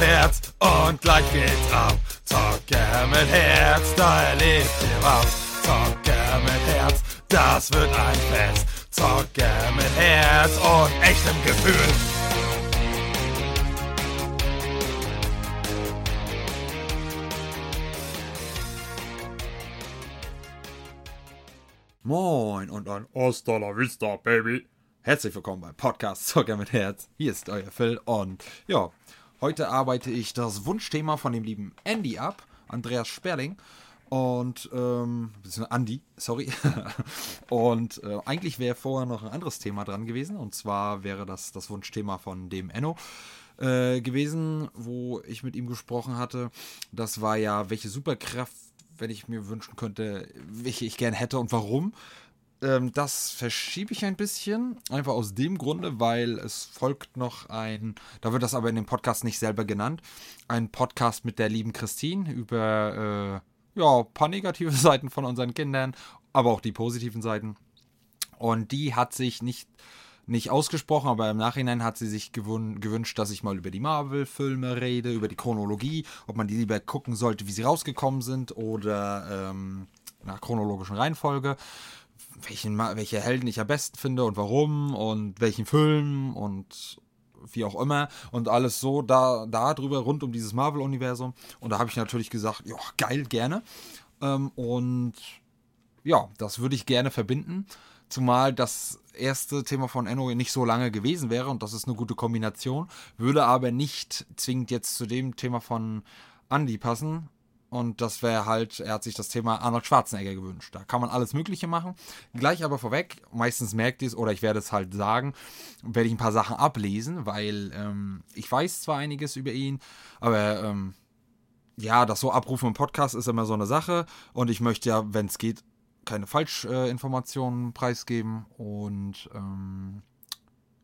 Herz und gleich geht's ab. Zocke mit Herz, da erlebt ihr was. Zocke mit Herz, das wird ein Fest. Zocke mit Herz und echtem Gefühl. Moin und ein Hasta Vista, Baby. Herzlich willkommen beim Podcast Zucker mit Herz. Hier ist euer Phil und ja, heute arbeite ich das Wunschthema von dem lieben Andy ab, Andreas Sperling und ähm, Andy, sorry. und äh, eigentlich wäre vorher noch ein anderes Thema dran gewesen und zwar wäre das das Wunschthema von dem Enno äh, gewesen, wo ich mit ihm gesprochen hatte. Das war ja, welche Superkraft, wenn ich mir wünschen könnte, welche ich gern hätte und warum. Ähm, das verschiebe ich ein bisschen, einfach aus dem Grunde, weil es folgt noch ein, da wird das aber in dem Podcast nicht selber genannt, ein Podcast mit der lieben Christine über äh, ja, ein paar negative Seiten von unseren Kindern, aber auch die positiven Seiten. Und die hat sich nicht, nicht ausgesprochen, aber im Nachhinein hat sie sich gewünscht, dass ich mal über die Marvel-Filme rede, über die Chronologie, ob man die lieber gucken sollte, wie sie rausgekommen sind oder ähm, nach chronologischen Reihenfolge welchen, welche Helden ich am besten finde und warum und welchen Film und wie auch immer und alles so da, da drüber rund um dieses Marvel-Universum. Und da habe ich natürlich gesagt, ja, geil, gerne. Ähm, und ja, das würde ich gerne verbinden. Zumal das erste Thema von Enno nicht so lange gewesen wäre und das ist eine gute Kombination, würde aber nicht zwingend jetzt zu dem Thema von Andy passen, und das wäre halt, er hat sich das Thema Arnold Schwarzenegger gewünscht. Da kann man alles Mögliche machen. Gleich aber vorweg, meistens merkt ihr es oder ich werde es halt sagen, werde ich ein paar Sachen ablesen, weil ähm, ich weiß zwar einiges über ihn, aber ähm, ja, das so abrufen im Podcast ist immer so eine Sache. Und ich möchte ja, wenn es geht, keine Falschinformationen preisgeben. Und ähm,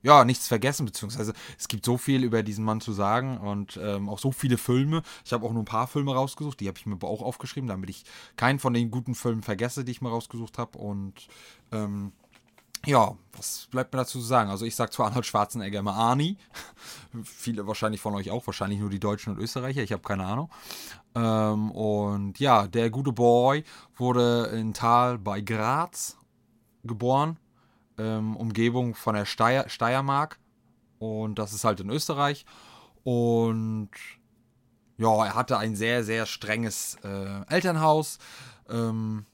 ja, nichts vergessen, beziehungsweise es gibt so viel über diesen Mann zu sagen und ähm, auch so viele Filme. Ich habe auch nur ein paar Filme rausgesucht, die habe ich mir aber auch aufgeschrieben, damit ich keinen von den guten Filmen vergesse, die ich mir rausgesucht habe. Und ähm, ja, was bleibt mir dazu zu sagen? Also ich sage zwar Arnold Schwarzenegger immer Arnie, viele wahrscheinlich von euch auch, wahrscheinlich nur die Deutschen und Österreicher, ich habe keine Ahnung. Ähm, und ja, der gute Boy wurde in Tal bei Graz geboren ähm, Umgebung von der Steier, Steiermark. Und das ist halt in Österreich. Und ja, er hatte ein sehr, sehr strenges äh, Elternhaus. Ähm,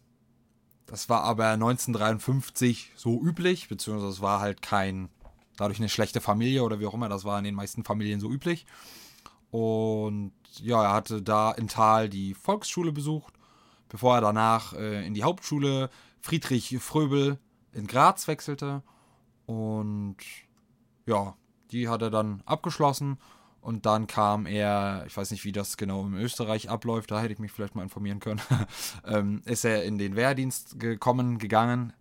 das war aber 1953 so üblich, beziehungsweise es war halt kein, dadurch eine schlechte Familie oder wie auch immer, das war in den meisten Familien so üblich. Und ja, er hatte da in Tal die Volksschule besucht, bevor er danach äh, in die Hauptschule Friedrich Fröbel in Graz wechselte. Und ja, die hat er dann abgeschlossen. Und dann kam er, ich weiß nicht, wie das genau in Österreich abläuft, da hätte ich mich vielleicht mal informieren können, ähm, ist er in den Wehrdienst gekommen, gegangen,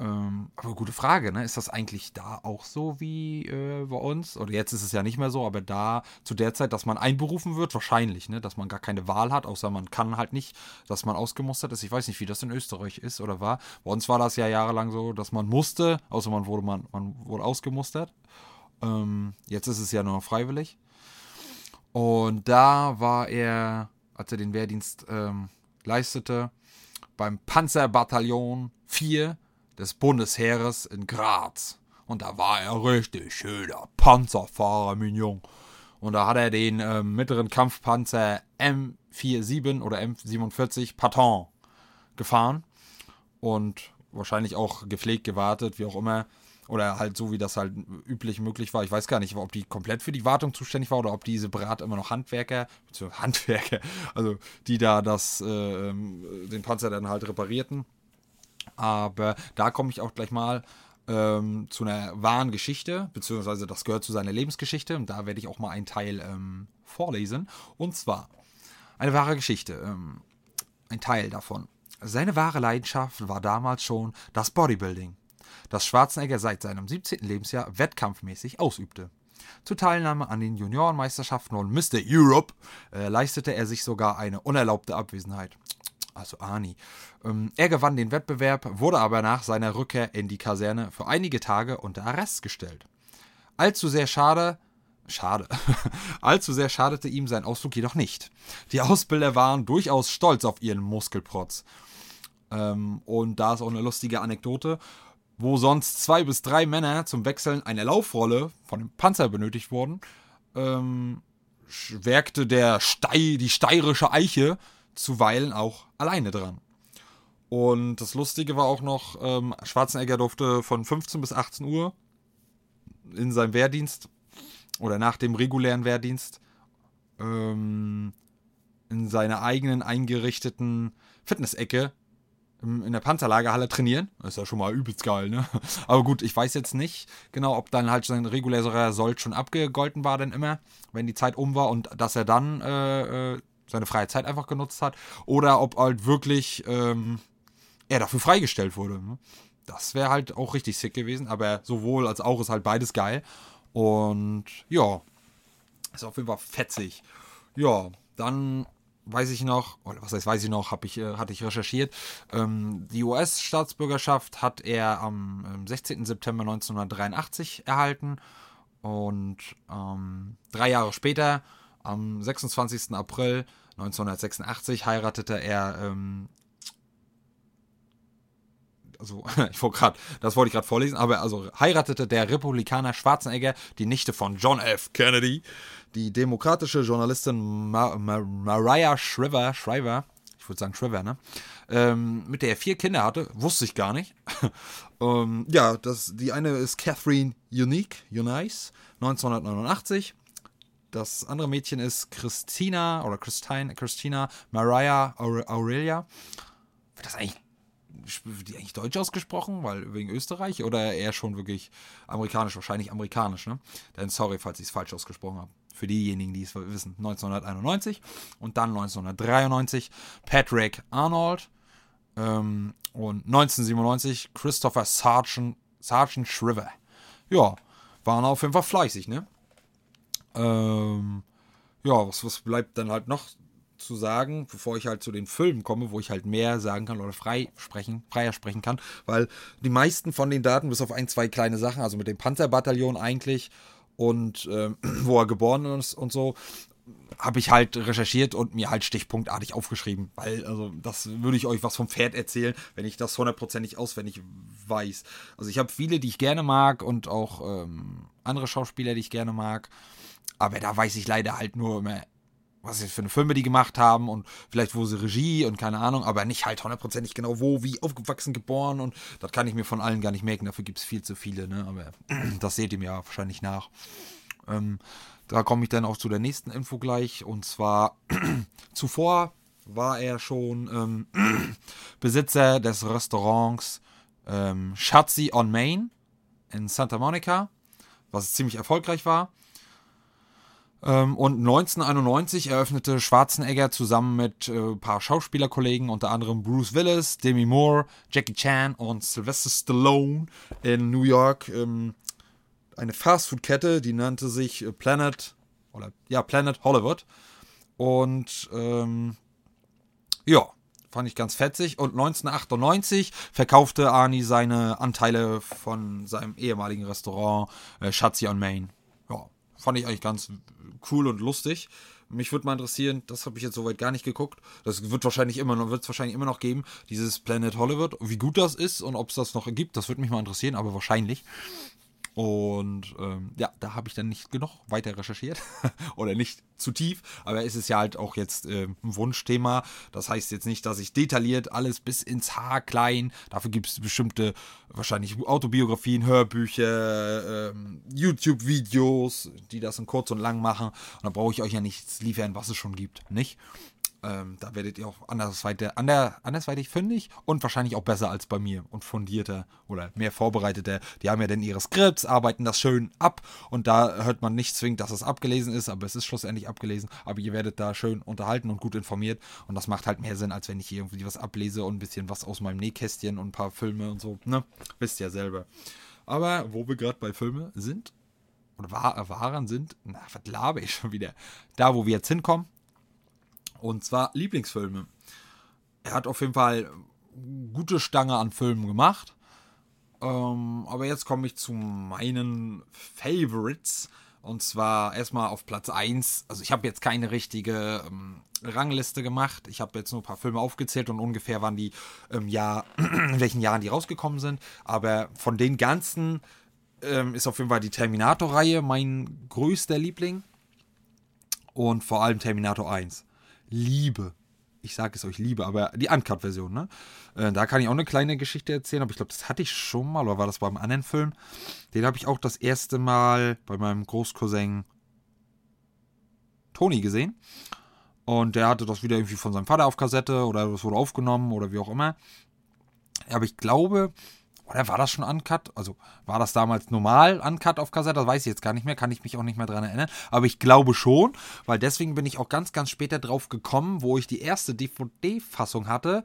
ähm, aber gute Frage, ne? Ist das eigentlich da auch so wie äh, bei uns? Oder jetzt ist es ja nicht mehr so, aber da zu der Zeit, dass man einberufen wird, wahrscheinlich, ne? Dass man gar keine Wahl hat, außer man kann halt nicht, dass man ausgemustert ist. Ich weiß nicht, wie das in Österreich ist oder war. Bei uns war das ja jahrelang so, dass man musste, außer man wurde, man, man wurde ausgemustert. Ähm, jetzt ist es ja nur freiwillig. Und da war er, als er den Wehrdienst ähm, leistete, beim Panzerbataillon 4 des Bundesheeres in Graz. Und da war er richtig schöner Panzerfahrer, Mignon. Und da hat er den äh, mittleren Kampfpanzer M47 oder M47 Patton gefahren. Und wahrscheinlich auch gepflegt, gewartet, wie auch immer. Oder halt so, wie das halt üblich möglich war. Ich weiß gar nicht, ob die komplett für die Wartung zuständig war oder ob die separat immer noch Handwerker, Handwerker, also die da das, äh, ähm, den Panzer dann halt reparierten. Aber da komme ich auch gleich mal ähm, zu einer wahren Geschichte, beziehungsweise das gehört zu seiner Lebensgeschichte und da werde ich auch mal einen Teil ähm, vorlesen. Und zwar eine wahre Geschichte, ähm, ein Teil davon. Seine wahre Leidenschaft war damals schon das Bodybuilding, das Schwarzenegger seit seinem 17. Lebensjahr wettkampfmäßig ausübte. Zur Teilnahme an den Juniorenmeisterschaften und Mr. Europe äh, leistete er sich sogar eine unerlaubte Abwesenheit also Ani. Ähm, er gewann den Wettbewerb, wurde aber nach seiner Rückkehr in die Kaserne für einige Tage unter Arrest gestellt. Allzu sehr schade, Schade. Allzu sehr schadete ihm sein Ausflug jedoch nicht. Die Ausbilder waren durchaus stolz auf ihren Muskelprotz. Ähm, und da ist auch eine lustige Anekdote, wo sonst zwei bis drei Männer zum Wechseln einer Laufrolle von dem Panzer benötigt wurden, ähm, werkte der Stei, die steirische Eiche zuweilen auch alleine dran. Und das Lustige war auch noch, ähm, Schwarzenegger durfte von 15 bis 18 Uhr in seinem Wehrdienst oder nach dem regulären Wehrdienst ähm, in seiner eigenen eingerichteten Fitnessecke in der Panzerlagerhalle trainieren. Ist ja schon mal übelst geil, ne? Aber gut, ich weiß jetzt nicht genau, ob dann halt sein regulärer Sold schon abgegolten war, denn immer, wenn die Zeit um war und dass er dann äh, äh, seine freie Zeit einfach genutzt hat. Oder ob halt wirklich ähm, er dafür freigestellt wurde. Ne? Das wäre halt auch richtig sick gewesen. Aber sowohl als auch ist halt beides geil. Und ja, ist auf jeden Fall fetzig. Ja, dann weiß ich noch, oder was heißt weiß ich noch, ich, äh, hatte ich recherchiert. Ähm, die US-Staatsbürgerschaft hat er am 16. September 1983 erhalten und ähm, drei Jahre später, am 26. April 1986, heiratete er ähm, also ich wollte gerade, das wollte ich gerade vorlesen, aber also heiratete der Republikaner Schwarzenegger die Nichte von John F. Kennedy, die demokratische Journalistin Ma Ma Mariah Shriver, Shriver, ich würde sagen Shriver, ne? Ähm, mit der er vier Kinder hatte, wusste ich gar nicht. ähm, ja, das, die eine ist Catherine Unique, Unice, 1989. Das andere Mädchen ist Christina oder Christine, Christina Mariah Aurelia. Wird das eigentlich wird die eigentlich deutsch ausgesprochen, weil wegen Österreich oder eher schon wirklich amerikanisch, wahrscheinlich amerikanisch, ne? Denn sorry, falls ich es falsch ausgesprochen habe. Für diejenigen, die es wissen, 1991 und dann 1993 Patrick Arnold ähm, und 1997 Christopher Sargent, Sargent Shriver. Ja, waren auf jeden Fall fleißig, ne? Ähm, ja, was, was bleibt dann halt noch zu sagen, bevor ich halt zu den Filmen komme, wo ich halt mehr sagen kann oder frei sprechen, freier sprechen kann, weil die meisten von den Daten, bis auf ein, zwei kleine Sachen, also mit dem Panzerbataillon eigentlich und äh, wo er geboren ist und so, habe ich halt recherchiert und mir halt stichpunktartig aufgeschrieben, weil also das würde ich euch was vom Pferd erzählen, wenn ich das hundertprozentig auswendig weiß. Also ich habe viele, die ich gerne mag und auch ähm, andere Schauspieler, die ich gerne mag, aber da weiß ich leider halt nur immer was jetzt für eine Filme die gemacht haben und vielleicht wo sie Regie und keine Ahnung, aber nicht halt hundertprozentig genau wo, wie aufgewachsen, geboren und das kann ich mir von allen gar nicht merken, dafür gibt es viel zu viele, ne? aber das seht ihr mir ja wahrscheinlich nach. Ähm, da komme ich dann auch zu der nächsten Info gleich und zwar zuvor war er schon ähm, Besitzer des Restaurants ähm, Schatzi on Main in Santa Monica, was ziemlich erfolgreich war. Ähm, und 1991 eröffnete Schwarzenegger zusammen mit äh, ein paar Schauspielerkollegen, unter anderem Bruce Willis, Demi Moore, Jackie Chan und Sylvester Stallone in New York. Ähm, eine Fastfood-Kette, die nannte sich äh, Planet oder ja Planet Hollywood. Und ähm, ja fand ich ganz fetzig. Und 1998 verkaufte Arnie seine Anteile von seinem ehemaligen Restaurant äh, Schatzi on Main. Fand ich eigentlich ganz cool und lustig. Mich würde mal interessieren, das habe ich jetzt soweit gar nicht geguckt. Das wird wahrscheinlich immer noch, wird es wahrscheinlich immer noch geben, dieses Planet Hollywood. Wie gut das ist und ob es das noch gibt, das würde mich mal interessieren, aber wahrscheinlich. Und ähm, ja, da habe ich dann nicht genug weiter recherchiert oder nicht zu tief, aber es ist ja halt auch jetzt äh, ein Wunschthema. Das heißt jetzt nicht, dass ich detailliert alles bis ins Haar klein, dafür gibt es bestimmte wahrscheinlich Autobiografien, Hörbücher, ähm, YouTube-Videos, die das in kurz und lang machen. Und da brauche ich euch ja nichts liefern, was es schon gibt, nicht? Ähm, da werdet ihr auch andersweitig, ander, andersweitig fündig und wahrscheinlich auch besser als bei mir und fundierter oder mehr vorbereiteter. Die haben ja dann ihre Skripts, arbeiten das schön ab und da hört man nicht zwingend, dass es abgelesen ist, aber es ist schlussendlich abgelesen. Aber ihr werdet da schön unterhalten und gut informiert und das macht halt mehr Sinn, als wenn ich hier irgendwie was ablese und ein bisschen was aus meinem Nähkästchen und ein paar Filme und so, ne? Wisst ja selber. Aber wo wir gerade bei Filmen sind, oder waren sind, na, was labe ich schon wieder? Da, wo wir jetzt hinkommen, und zwar Lieblingsfilme. Er hat auf jeden Fall gute Stange an Filmen gemacht. Ähm, aber jetzt komme ich zu meinen Favorites. Und zwar erstmal auf Platz 1. Also ich habe jetzt keine richtige ähm, Rangliste gemacht. Ich habe jetzt nur ein paar Filme aufgezählt und ungefähr waren die im Jahr, in welchen Jahren die rausgekommen sind. Aber von den ganzen ähm, ist auf jeden Fall die Terminator-Reihe mein größter Liebling. Und vor allem Terminator 1. Liebe. Ich sage es euch, liebe, aber die Uncut-Version, ne? Äh, da kann ich auch eine kleine Geschichte erzählen, aber ich glaube, das hatte ich schon mal, oder war das beim anderen Film? Den habe ich auch das erste Mal bei meinem Großcousin Toni gesehen. Und der hatte das wieder irgendwie von seinem Vater auf Kassette oder das wurde aufgenommen oder wie auch immer. Aber ich glaube, oder war das schon Uncut? Also war das damals normal Uncut auf Kassette? Das weiß ich jetzt gar nicht mehr, kann ich mich auch nicht mehr dran erinnern. Aber ich glaube schon, weil deswegen bin ich auch ganz, ganz später drauf gekommen, wo ich die erste DVD-Fassung hatte,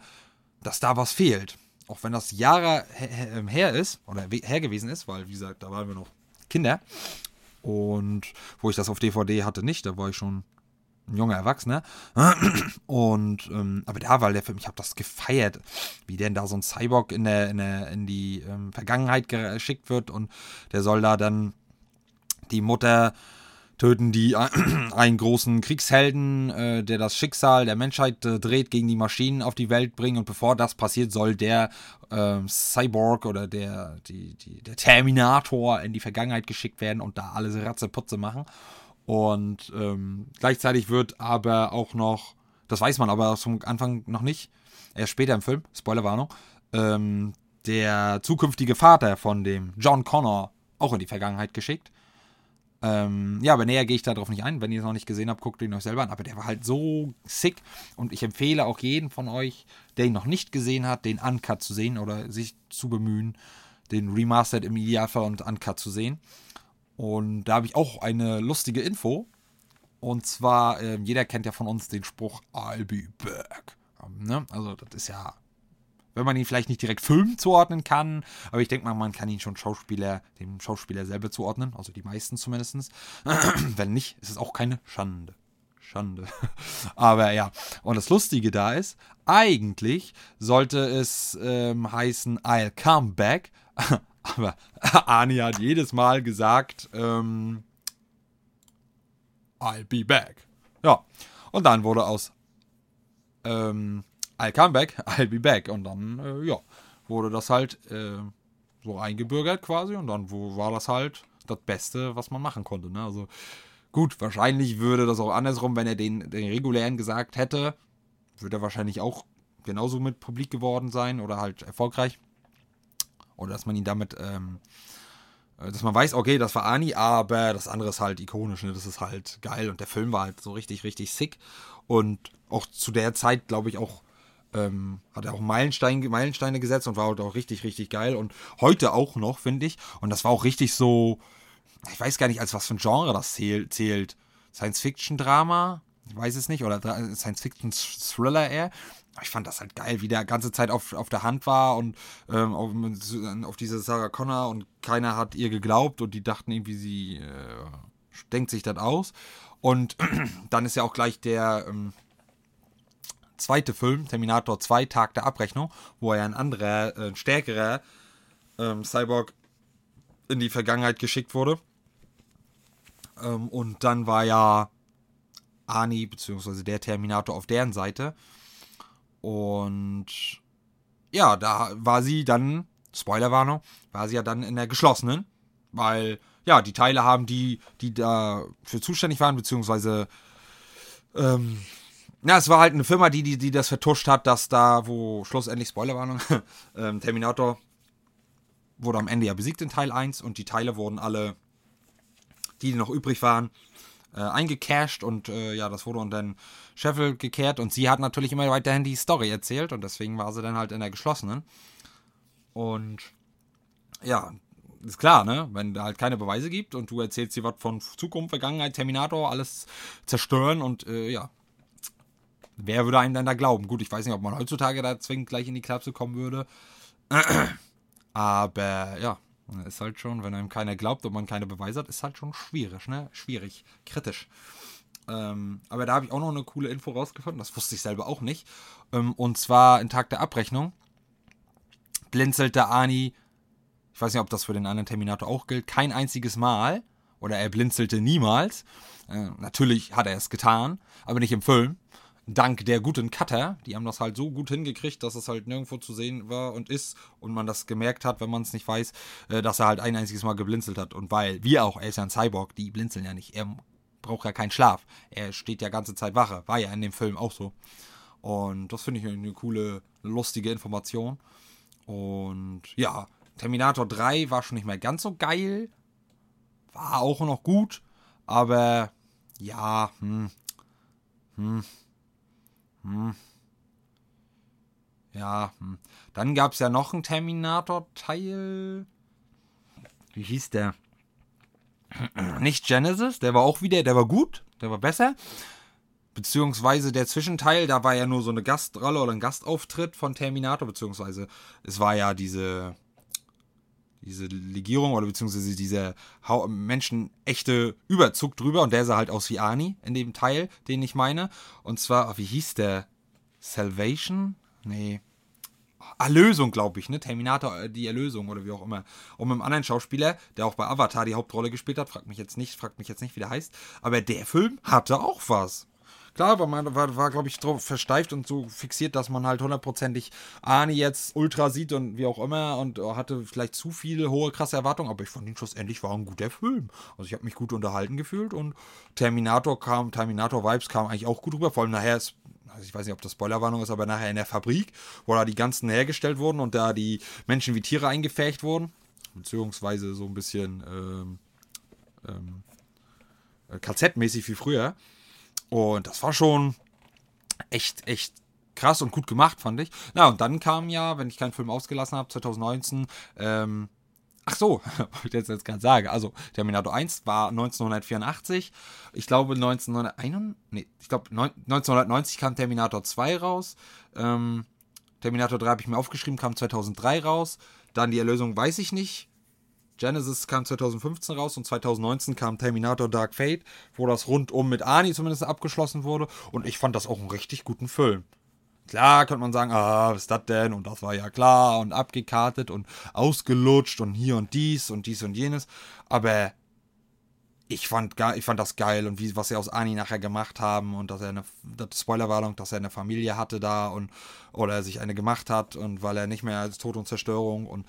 dass da was fehlt. Auch wenn das Jahre ähm, her ist, oder her gewesen ist, weil, wie gesagt, da waren wir noch Kinder. Und wo ich das auf DVD hatte, nicht, da war ich schon ein junger Erwachsener. Und, ähm, aber da war der Film, ich habe das gefeiert, wie denn da so ein Cyborg in, der, in, der, in die ähm, Vergangenheit geschickt wird und der soll da dann die Mutter töten, die einen großen Kriegshelden, äh, der das Schicksal der Menschheit äh, dreht, gegen die Maschinen auf die Welt bringen. Und bevor das passiert, soll der äh, Cyborg oder der, die, die, der Terminator in die Vergangenheit geschickt werden und da alles Ratzeputze machen. Und ähm, gleichzeitig wird aber auch noch, das weiß man aber zum Anfang noch nicht, erst später im Film, Spoilerwarnung, ähm, der zukünftige Vater von dem John Connor auch in die Vergangenheit geschickt. Ähm, ja, aber näher gehe ich darauf nicht ein. Wenn ihr es noch nicht gesehen habt, guckt ihn euch selber an. Aber der war halt so sick. Und ich empfehle auch jeden von euch, der ihn noch nicht gesehen hat, den Uncut zu sehen oder sich zu bemühen, den Remastered im Idealfall und Uncut zu sehen. Und da habe ich auch eine lustige Info. Und zwar, äh, jeder kennt ja von uns den Spruch I'll be back. Ne? Also, das ist ja, wenn man ihn vielleicht nicht direkt Film zuordnen kann, aber ich denke mal, man kann ihn schon Schauspieler, dem Schauspieler selber zuordnen, also die meisten zumindest. wenn nicht, ist es auch keine Schande. Schande. aber ja, und das Lustige da ist, eigentlich sollte es ähm, heißen I'll come back. Aber Ani hat jedes Mal gesagt, ähm, I'll be back. Ja. Und dann wurde aus ähm, I'll come back, I'll be back. Und dann, äh, ja, wurde das halt äh, so eingebürgert quasi. Und dann war das halt das Beste, was man machen konnte. Ne? Also gut, wahrscheinlich würde das auch andersrum, wenn er den, den regulären gesagt hätte, würde er wahrscheinlich auch genauso mit publik geworden sein oder halt erfolgreich. Oder dass man ihn damit, ähm, äh, dass man weiß, okay, das war Ani, aber das andere ist halt ikonisch, ne? das ist halt geil. Und der Film war halt so richtig, richtig sick. Und auch zu der Zeit, glaube ich, auch ähm, hat er auch Meilenstein, Meilensteine gesetzt und war halt auch richtig, richtig geil. Und heute auch noch, finde ich. Und das war auch richtig so, ich weiß gar nicht, als was für ein Genre das zählt. Science-Fiction-Drama? Ich weiß es nicht. Oder Science-Fiction-Thriller eher ich fand das halt geil, wie der ganze Zeit auf, auf der Hand war und ähm, auf, auf, diese Sarah Connor und keiner hat ihr geglaubt und die dachten irgendwie, sie äh, denkt sich das aus. Und dann ist ja auch gleich der ähm, zweite Film, Terminator 2, Tag der Abrechnung, wo er ein anderer, äh, stärkerer ähm, Cyborg in die Vergangenheit geschickt wurde. Ähm, und dann war ja Ani, beziehungsweise der Terminator auf deren Seite. Und ja, da war sie dann, Spoilerwarnung, war sie ja dann in der geschlossenen, weil ja, die Teile haben, die, die dafür zuständig waren, beziehungsweise ähm, ja, es war halt eine Firma, die, die, die das vertuscht hat, dass da, wo schlussendlich Spoilerwarnung, ähm, Terminator wurde am Ende ja besiegt in Teil 1 und die Teile wurden alle, die, die noch übrig waren, äh, eingecashed und äh, ja, das wurde unter den Scheffel gekehrt und sie hat natürlich immer weiterhin die Story erzählt und deswegen war sie dann halt in der geschlossenen. Und ja, ist klar, ne? Wenn da halt keine Beweise gibt und du erzählst sie was von Zukunft, Vergangenheit, Terminator, alles zerstören und äh, ja. Wer würde einem denn da glauben? Gut, ich weiß nicht, ob man heutzutage da zwingend gleich in die Klapse kommen würde. Aber ja, ist halt schon, wenn einem keiner glaubt und man keine Beweise hat, ist halt schon schwierig, ne? Schwierig, kritisch. Ähm, aber da habe ich auch noch eine coole Info rausgefunden, das wusste ich selber auch nicht. Ähm, und zwar in Tag der Abrechnung blinzelte Ani, ich weiß nicht, ob das für den anderen Terminator auch gilt, kein einziges Mal. oder er blinzelte niemals. Äh, natürlich hat er es getan, aber nicht im Film. Dank der guten Cutter, die haben das halt so gut hingekriegt, dass es halt nirgendwo zu sehen war und ist und man das gemerkt hat, wenn man es nicht weiß, äh, dass er halt ein einziges Mal geblinzelt hat. Und weil wir auch, er ist ja ein Cyborg, die blinzeln ja nicht. Er braucht ja keinen Schlaf. Er steht ja ganze Zeit Wache. War ja in dem Film auch so. Und das finde ich eine coole, lustige Information. Und ja, Terminator 3 war schon nicht mehr ganz so geil. War auch noch gut. Aber ja, hm, hm, hm. Ja, hm. Dann gab es ja noch einen Terminator-Teil. Wie hieß der? Nicht Genesis, der war auch wieder, der war gut, der war besser. Beziehungsweise der Zwischenteil, da war ja nur so eine Gastrolle oder ein Gastauftritt von Terminator, beziehungsweise es war ja diese, diese Legierung oder beziehungsweise dieser menschenechte Überzug drüber und der sah halt aus wie Ani in dem Teil, den ich meine. Und zwar, wie hieß der? Salvation? Nee. Erlösung, glaube ich, ne? Terminator, äh, die Erlösung oder wie auch immer. Und mit einem anderen Schauspieler, der auch bei Avatar die Hauptrolle gespielt hat, fragt mich jetzt nicht, fragt mich jetzt nicht, wie der heißt. Aber der Film hatte auch was. Klar, war, man, war, war glaube ich, drauf versteift und so fixiert, dass man halt hundertprozentig Arnie jetzt ultra sieht und wie auch immer und hatte vielleicht zu viele hohe, krasse Erwartungen, aber ich fand ihn schlussendlich war ein guter Film. Also ich habe mich gut unterhalten gefühlt und Terminator kam, Terminator Vibes kam eigentlich auch gut rüber, vor allem nachher ist also ich weiß nicht, ob das Spoilerwarnung ist, aber nachher in der Fabrik, wo da die ganzen hergestellt wurden und da die Menschen wie Tiere eingefärcht wurden, beziehungsweise so ein bisschen ähm, ähm, äh, KZ-mäßig wie früher. Und das war schon echt, echt krass und gut gemacht, fand ich. Na, und dann kam ja, wenn ich keinen Film ausgelassen habe, 2019, ähm, ach so, wollte ich jetzt gerade sagen, also Terminator 1 war 1984. Ich glaube 1991, nee, ich glaube 1990 kam Terminator 2 raus. Ähm, Terminator 3 habe ich mir aufgeschrieben, kam 2003 raus. Dann die Erlösung weiß ich nicht. Genesis kam 2015 raus und 2019 kam Terminator Dark Fate, wo das rundum mit Ani zumindest abgeschlossen wurde. Und ich fand das auch einen richtig guten Film. Klar könnte man sagen, ah, was ist das denn? Und das war ja klar und abgekartet und ausgelutscht und hier und dies und dies und jenes. Aber ich fand, ich fand das geil und wie, was sie aus Ani nachher gemacht haben und dass er eine, Spoilerwarnung, dass er eine Familie hatte da und, oder er sich eine gemacht hat und weil er nicht mehr als Tod und Zerstörung und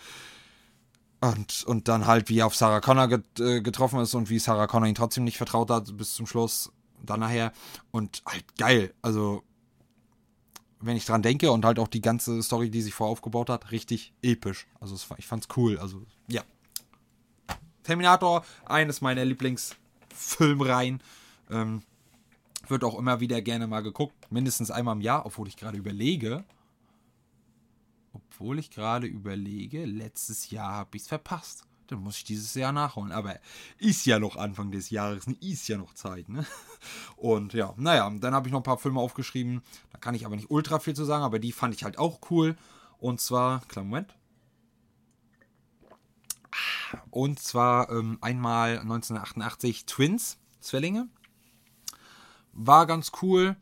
und, und dann halt, wie er auf Sarah Connor get, äh, getroffen ist und wie Sarah Connor ihn trotzdem nicht vertraut hat bis zum Schluss, dann nachher. Und halt geil. Also, wenn ich dran denke und halt auch die ganze Story, die sich vorher aufgebaut hat, richtig episch. Also, es, ich fand's cool. Also, ja. Terminator, eines meiner Lieblingsfilmreihen. Ähm, wird auch immer wieder gerne mal geguckt. Mindestens einmal im Jahr, obwohl ich gerade überlege, obwohl ich gerade überlege, letztes Jahr habe ich es verpasst. Dann muss ich dieses Jahr nachholen. Aber ist ja noch Anfang des Jahres, ne? ist ja noch Zeit. Ne? Und ja, naja, dann habe ich noch ein paar Filme aufgeschrieben. Da kann ich aber nicht ultra viel zu sagen, aber die fand ich halt auch cool. Und zwar, kleinen Moment. Und zwar ähm, einmal 1988 Twins, Zwillinge. War ganz cool.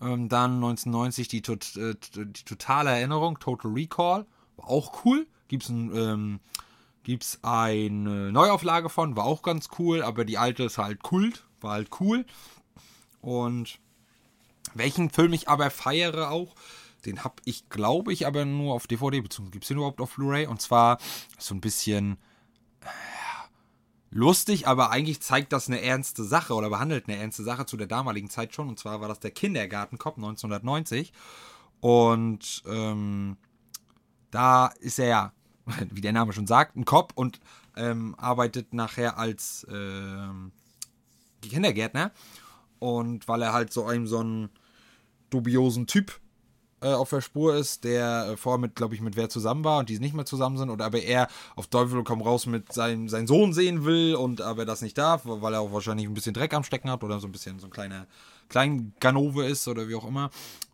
Ähm, dann 1990 die, tot, äh, die totale Erinnerung, Total Recall, war auch cool. Gibt's ein, ähm, gibt's eine Neuauflage von, war auch ganz cool, aber die alte ist halt Kult, war halt cool. Und welchen Film ich aber feiere auch, den habe ich, glaube ich, aber nur auf DVD, beziehungsweise gibt es den überhaupt auf Blu-ray? Und zwar so ein bisschen lustig, aber eigentlich zeigt das eine ernste Sache oder behandelt eine ernste Sache zu der damaligen Zeit schon. Und zwar war das der Kindergartenkopf 1990. Und ähm, da ist er ja, wie der Name schon sagt, ein Cop und ähm, arbeitet nachher als ähm, Kindergärtner. Und weil er halt so einem so einen dubiosen Typ äh, auf der Spur ist, der äh, vorher mit, glaube ich, mit wer zusammen war und die nicht mehr zusammen sind, oder aber er auf Teufel komm raus mit seinem seinen Sohn sehen will und aber das nicht darf, weil er auch wahrscheinlich ein bisschen Dreck am Stecken hat oder so ein bisschen so ein kleiner klein Ganove ist oder wie auch immer.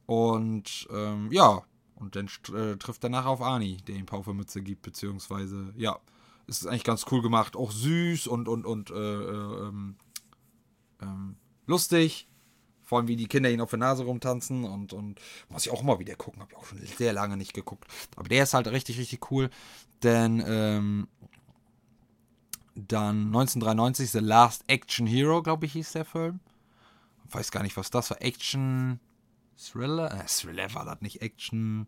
Und ähm, ja, und dann äh, trifft er nachher auf Ani, der ihm Paufermütze gibt, beziehungsweise, ja, ist eigentlich ganz cool gemacht, auch süß und und und äh, äh ähm, ähm, lustig vor allem, wie die Kinder ihn auf der Nase rumtanzen und, und muss ich auch immer wieder gucken. Habe ich auch schon sehr lange nicht geguckt. Aber der ist halt richtig, richtig cool. Denn ähm, Dann 1993 The Last Action Hero, glaube ich, hieß der Film. Weiß gar nicht, was das war. Action Thriller? Äh, Thriller war das nicht. Action.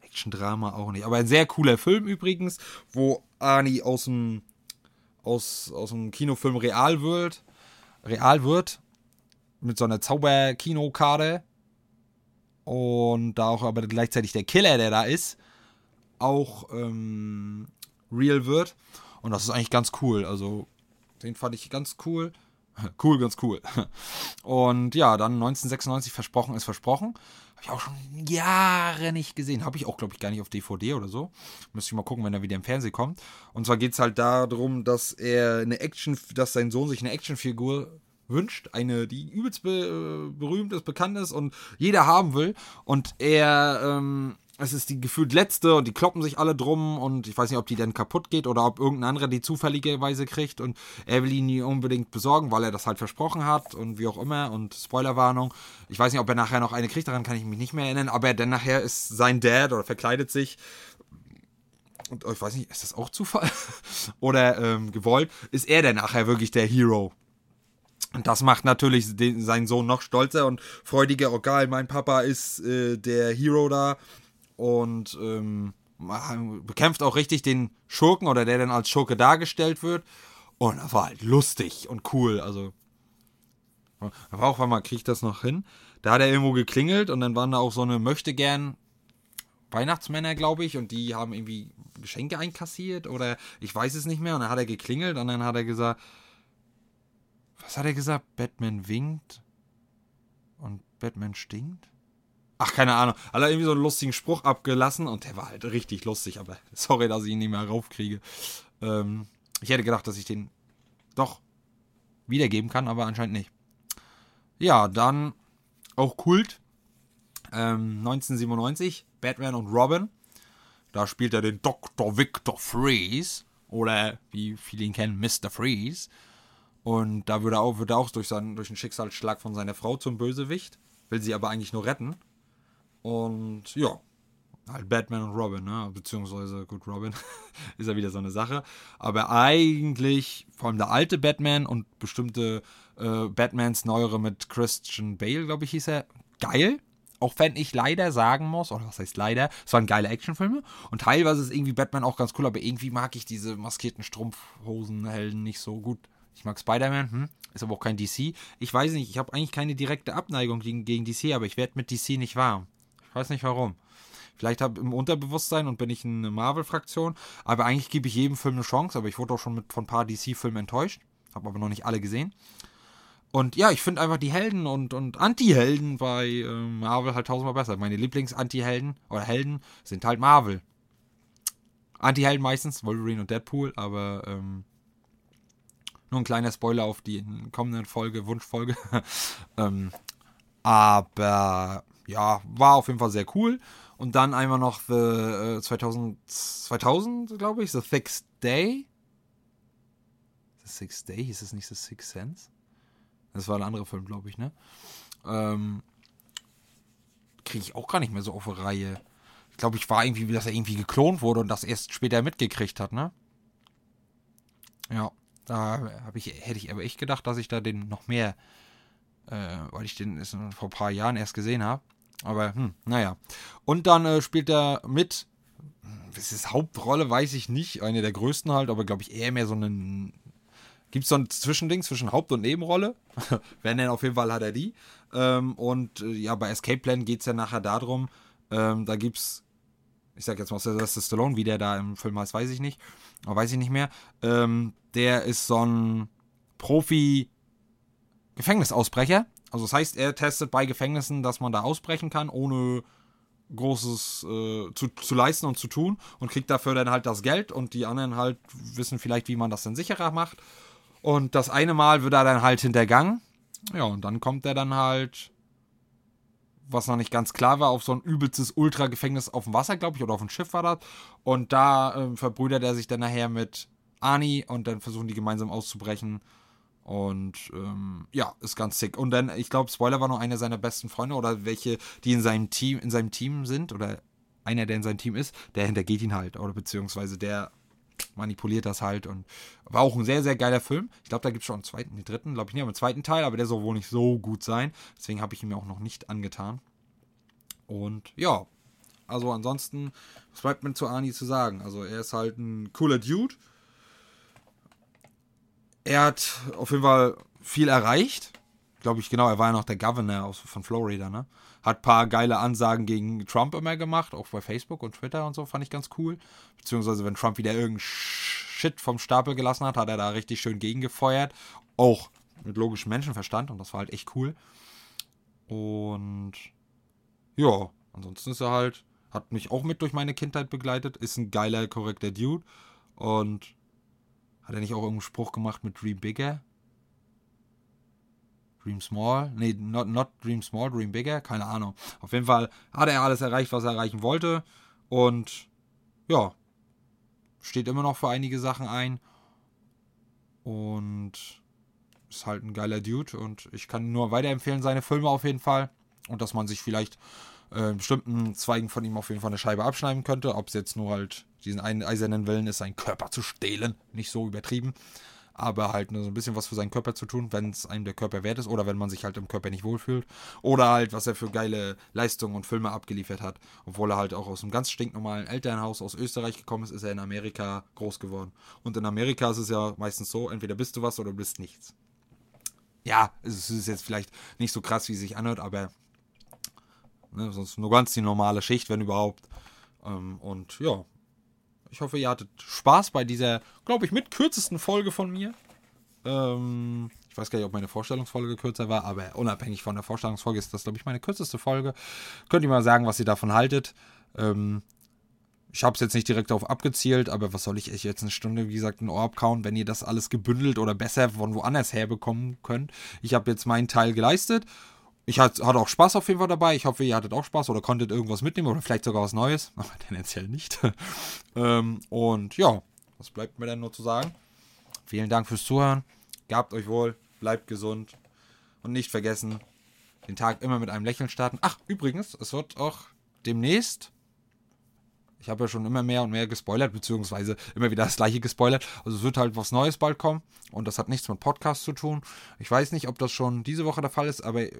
Action-Drama auch nicht. Aber ein sehr cooler Film übrigens, wo Arnie aus dem, aus, aus dem Kinofilm real wird. Real wird. Mit so einer Zauber-Kinokarte. Und da auch aber gleichzeitig der Killer, der da ist, auch ähm, real wird. Und das ist eigentlich ganz cool. Also, den fand ich ganz cool. Cool, ganz cool. Und ja, dann 1996 versprochen ist versprochen. Habe ich auch schon Jahre nicht gesehen. Habe ich auch, glaube ich, gar nicht auf DVD oder so. Müsste ich mal gucken, wenn er wieder im Fernsehen kommt. Und zwar geht es halt darum, dass er eine Action, dass sein Sohn sich eine Actionfigur wünscht, eine, die übelst be berühmt ist, bekannt ist und jeder haben will. Und er ähm, es ist die gefühlt letzte und die kloppen sich alle drum und ich weiß nicht, ob die dann kaputt geht oder ob irgendein anderer die zufälligerweise kriegt und er will ihn nie unbedingt besorgen, weil er das halt versprochen hat und wie auch immer und Spoilerwarnung. Ich weiß nicht, ob er nachher noch eine kriegt, daran kann ich mich nicht mehr erinnern, aber dann nachher ist sein Dad oder verkleidet sich und ich weiß nicht, ist das auch Zufall oder ähm, gewollt, ist er dann nachher wirklich der Hero. Und das macht natürlich den, seinen Sohn noch stolzer und freudiger. Oh geil, mein Papa ist äh, der Hero da und ähm, bekämpft auch richtig den Schurken oder der dann als Schurke dargestellt wird. Und das war halt lustig und cool. Also, aber auch, mal, kriege ich das noch hin? Da hat er irgendwo geklingelt und dann waren da auch so eine möchte gern Weihnachtsmänner, glaube ich, und die haben irgendwie Geschenke einkassiert oder ich weiß es nicht mehr. Und dann hat er geklingelt und dann hat er gesagt, was hat er gesagt? Batman winkt und Batman stinkt? Ach, keine Ahnung. Alle irgendwie so einen lustigen Spruch abgelassen und der war halt richtig lustig, aber sorry, dass ich ihn nicht mehr raufkriege. Ähm, ich hätte gedacht, dass ich den doch wiedergeben kann, aber anscheinend nicht. Ja, dann auch Kult. Ähm, 1997, Batman und Robin. Da spielt er den Dr. Victor Freeze. Oder wie viele ihn kennen, Mr. Freeze. Und da wird er auch, wird auch durch, seinen, durch einen Schicksalsschlag von seiner Frau zum Bösewicht. Will sie aber eigentlich nur retten. Und ja, halt Batman und Robin, ne? Beziehungsweise, gut, Robin ist ja wieder so eine Sache. Aber eigentlich, vor allem der alte Batman und bestimmte äh, Batmans neuere mit Christian Bale, glaube ich, hieß er, geil. Auch wenn ich leider sagen muss, oder was heißt leider, es waren geile Actionfilme. Und teilweise ist irgendwie Batman auch ganz cool, aber irgendwie mag ich diese maskierten Strumpfhosenhelden nicht so gut. Ich mag Spider-Man, hm? ist aber auch kein DC. Ich weiß nicht, ich habe eigentlich keine direkte Abneigung gegen, gegen DC, aber ich werde mit DC nicht warm. Ich weiß nicht warum. Vielleicht habe ich im Unterbewusstsein und bin ich eine Marvel-Fraktion, aber eigentlich gebe ich jedem Film eine Chance, aber ich wurde auch schon mit von ein paar DC-Filmen enttäuscht. Habe aber noch nicht alle gesehen. Und ja, ich finde einfach die Helden und, und Anti-Helden bei äh, Marvel halt tausendmal besser. Meine Lieblings-Anti-Helden oder Helden sind halt Marvel. Anti-Helden meistens, Wolverine und Deadpool, aber ähm, nur ein kleiner Spoiler auf die kommende Folge, Wunschfolge. ähm, aber ja, war auf jeden Fall sehr cool. Und dann einmal noch The äh, 2000, 2000 glaube ich, The Sixth Day. The Sixth Day, hieß es nicht The Sixth Sense? Das war ein anderer Film, glaube ich, ne? Ähm, Kriege ich auch gar nicht mehr so auf die Reihe. Ich glaube, ich war irgendwie, dass er irgendwie geklont wurde und das erst später mitgekriegt hat, ne? Ja, da habe ich, hätte ich aber echt gedacht, dass ich da den noch mehr, äh, weil ich den vor ein paar Jahren erst gesehen habe. Aber, hm, naja. Und dann äh, spielt er mit, das ist Hauptrolle, weiß ich nicht, eine der größten halt, aber glaube ich eher mehr so einen. Gibt es so ein Zwischending zwischen Haupt- und Nebenrolle? Wenn denn auf jeden Fall hat er die. Ähm, und äh, ja, bei Escape Plan geht es ja nachher darum, ähm, da gibt's, ich sag jetzt mal, das ist Stallone, wie der da im Film heißt, weiß ich nicht. Aber weiß ich nicht mehr. Ähm, der ist so ein Profi-Gefängnisausbrecher also das heißt, er testet bei Gefängnissen, dass man da ausbrechen kann, ohne Großes äh, zu, zu leisten und zu tun und kriegt dafür dann halt das Geld und die anderen halt wissen vielleicht, wie man das dann sicherer macht. Und das eine Mal wird er dann halt hintergangen. Ja, und dann kommt er dann halt, was noch nicht ganz klar war, auf so ein übelstes Ultra-Gefängnis auf dem Wasser, glaube ich, oder auf dem Schiff war das. Und da äh, verbrüdert er sich dann nachher mit Ani und dann versuchen die gemeinsam auszubrechen. Und ähm, ja, ist ganz sick. Und dann, ich glaube, Spoiler war noch einer seiner besten Freunde oder welche, die in seinem Team, in seinem Team sind oder einer, der in seinem Team ist, der hintergeht ihn halt. Oder beziehungsweise der manipuliert das halt und war auch ein sehr, sehr geiler Film. Ich glaube, da gibt es schon einen zweiten, den dritten, glaube ich nicht, aber einen zweiten Teil, aber der soll wohl nicht so gut sein. Deswegen habe ich ihn mir auch noch nicht angetan. Und ja, also ansonsten, was bleibt mir zu Ani zu sagen? Also er ist halt ein cooler Dude. Er hat auf jeden Fall viel erreicht. Glaube ich, genau, er war ja noch der Governor aus, von Florida, ne? Hat ein paar geile Ansagen gegen Trump immer gemacht, auch bei Facebook und Twitter und so, fand ich ganz cool. Beziehungsweise, wenn Trump wieder irgendeinen Shit vom Stapel gelassen hat, hat er da richtig schön gegengefeuert. Auch mit logischem Menschenverstand und das war halt echt cool. Und ja, ansonsten ist er halt, hat mich auch mit durch meine Kindheit begleitet, ist ein geiler, korrekter Dude. Und hat er nicht auch irgendeinen Spruch gemacht mit Dream Bigger? Dream Small? Nee, not, not Dream Small, Dream Bigger? Keine Ahnung. Auf jeden Fall hat er alles erreicht, was er erreichen wollte. Und ja, steht immer noch für einige Sachen ein. Und ist halt ein geiler Dude. Und ich kann nur weiterempfehlen, seine Filme auf jeden Fall. Und dass man sich vielleicht äh, bestimmten Zweigen von ihm auf jeden Fall eine Scheibe abschneiden könnte. Ob es jetzt nur halt diesen einen eisernen Willen ist, seinen Körper zu stehlen. Nicht so übertrieben aber halt nur so ein bisschen was für seinen Körper zu tun, wenn es einem der Körper wert ist oder wenn man sich halt im Körper nicht wohlfühlt. Oder halt, was er für geile Leistungen und Filme abgeliefert hat. Obwohl er halt auch aus einem ganz stinknormalen Elternhaus aus Österreich gekommen ist, ist er in Amerika groß geworden. Und in Amerika ist es ja meistens so, entweder bist du was oder du bist nichts. Ja, es ist jetzt vielleicht nicht so krass, wie es sich anhört, aber ne, sonst nur ganz die normale Schicht, wenn überhaupt. Ähm, und ja, ich hoffe, ihr hattet Spaß bei dieser, glaube ich, mit kürzesten Folge von mir. Ähm, ich weiß gar nicht, ob meine Vorstellungsfolge kürzer war, aber unabhängig von der Vorstellungsfolge ist das, glaube ich, meine kürzeste Folge. Könnt ihr mal sagen, was ihr davon haltet. Ähm, ich habe es jetzt nicht direkt darauf abgezielt, aber was soll ich euch jetzt eine Stunde, wie gesagt, ein Ohr abkauen, wenn ihr das alles gebündelt oder besser von woanders herbekommen könnt. Ich habe jetzt meinen Teil geleistet ich hatte, auch Spaß auf jeden Fall dabei. Ich hoffe, ihr hattet auch Spaß oder konntet irgendwas mitnehmen oder vielleicht sogar was Neues. Aber tendenziell nicht. ähm, und ja, was bleibt mir denn nur zu sagen? Vielen Dank fürs Zuhören. Gabt euch wohl, bleibt gesund und nicht vergessen, den Tag immer mit einem Lächeln starten. Ach, übrigens, es wird auch demnächst ich habe ja schon immer mehr und mehr gespoilert, beziehungsweise immer wieder das gleiche gespoilert. Also es wird halt was Neues bald kommen und das hat nichts mit Podcast zu tun. Ich weiß nicht, ob das schon diese Woche der Fall ist, aber äh,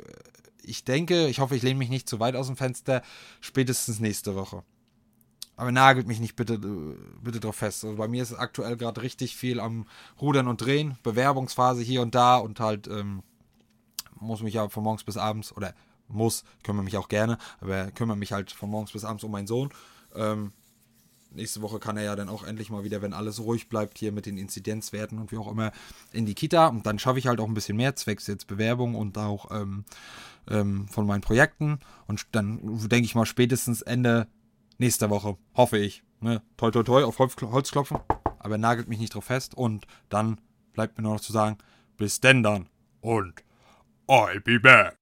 ich denke, ich hoffe, ich lehne mich nicht zu weit aus dem Fenster, spätestens nächste Woche. Aber nagelt mich nicht bitte, äh, bitte drauf fest. Also bei mir ist aktuell gerade richtig viel am Rudern und Drehen, Bewerbungsphase hier und da und halt ähm, muss mich ja von morgens bis abends oder muss, kümmere mich auch gerne, aber kümmere mich halt von morgens bis abends um meinen Sohn ähm, nächste Woche kann er ja dann auch endlich mal wieder, wenn alles ruhig bleibt, hier mit den Inzidenzwerten und wie auch immer, in die Kita. Und dann schaffe ich halt auch ein bisschen mehr, zwecks jetzt Bewerbung und auch ähm, ähm, von meinen Projekten. Und dann denke ich mal spätestens Ende nächster Woche, hoffe ich. Ne? Toi, toi, toi, auf Holz klopfen. Aber nagelt mich nicht drauf fest. Und dann bleibt mir nur noch zu sagen, bis denn dann. Und I'll be back.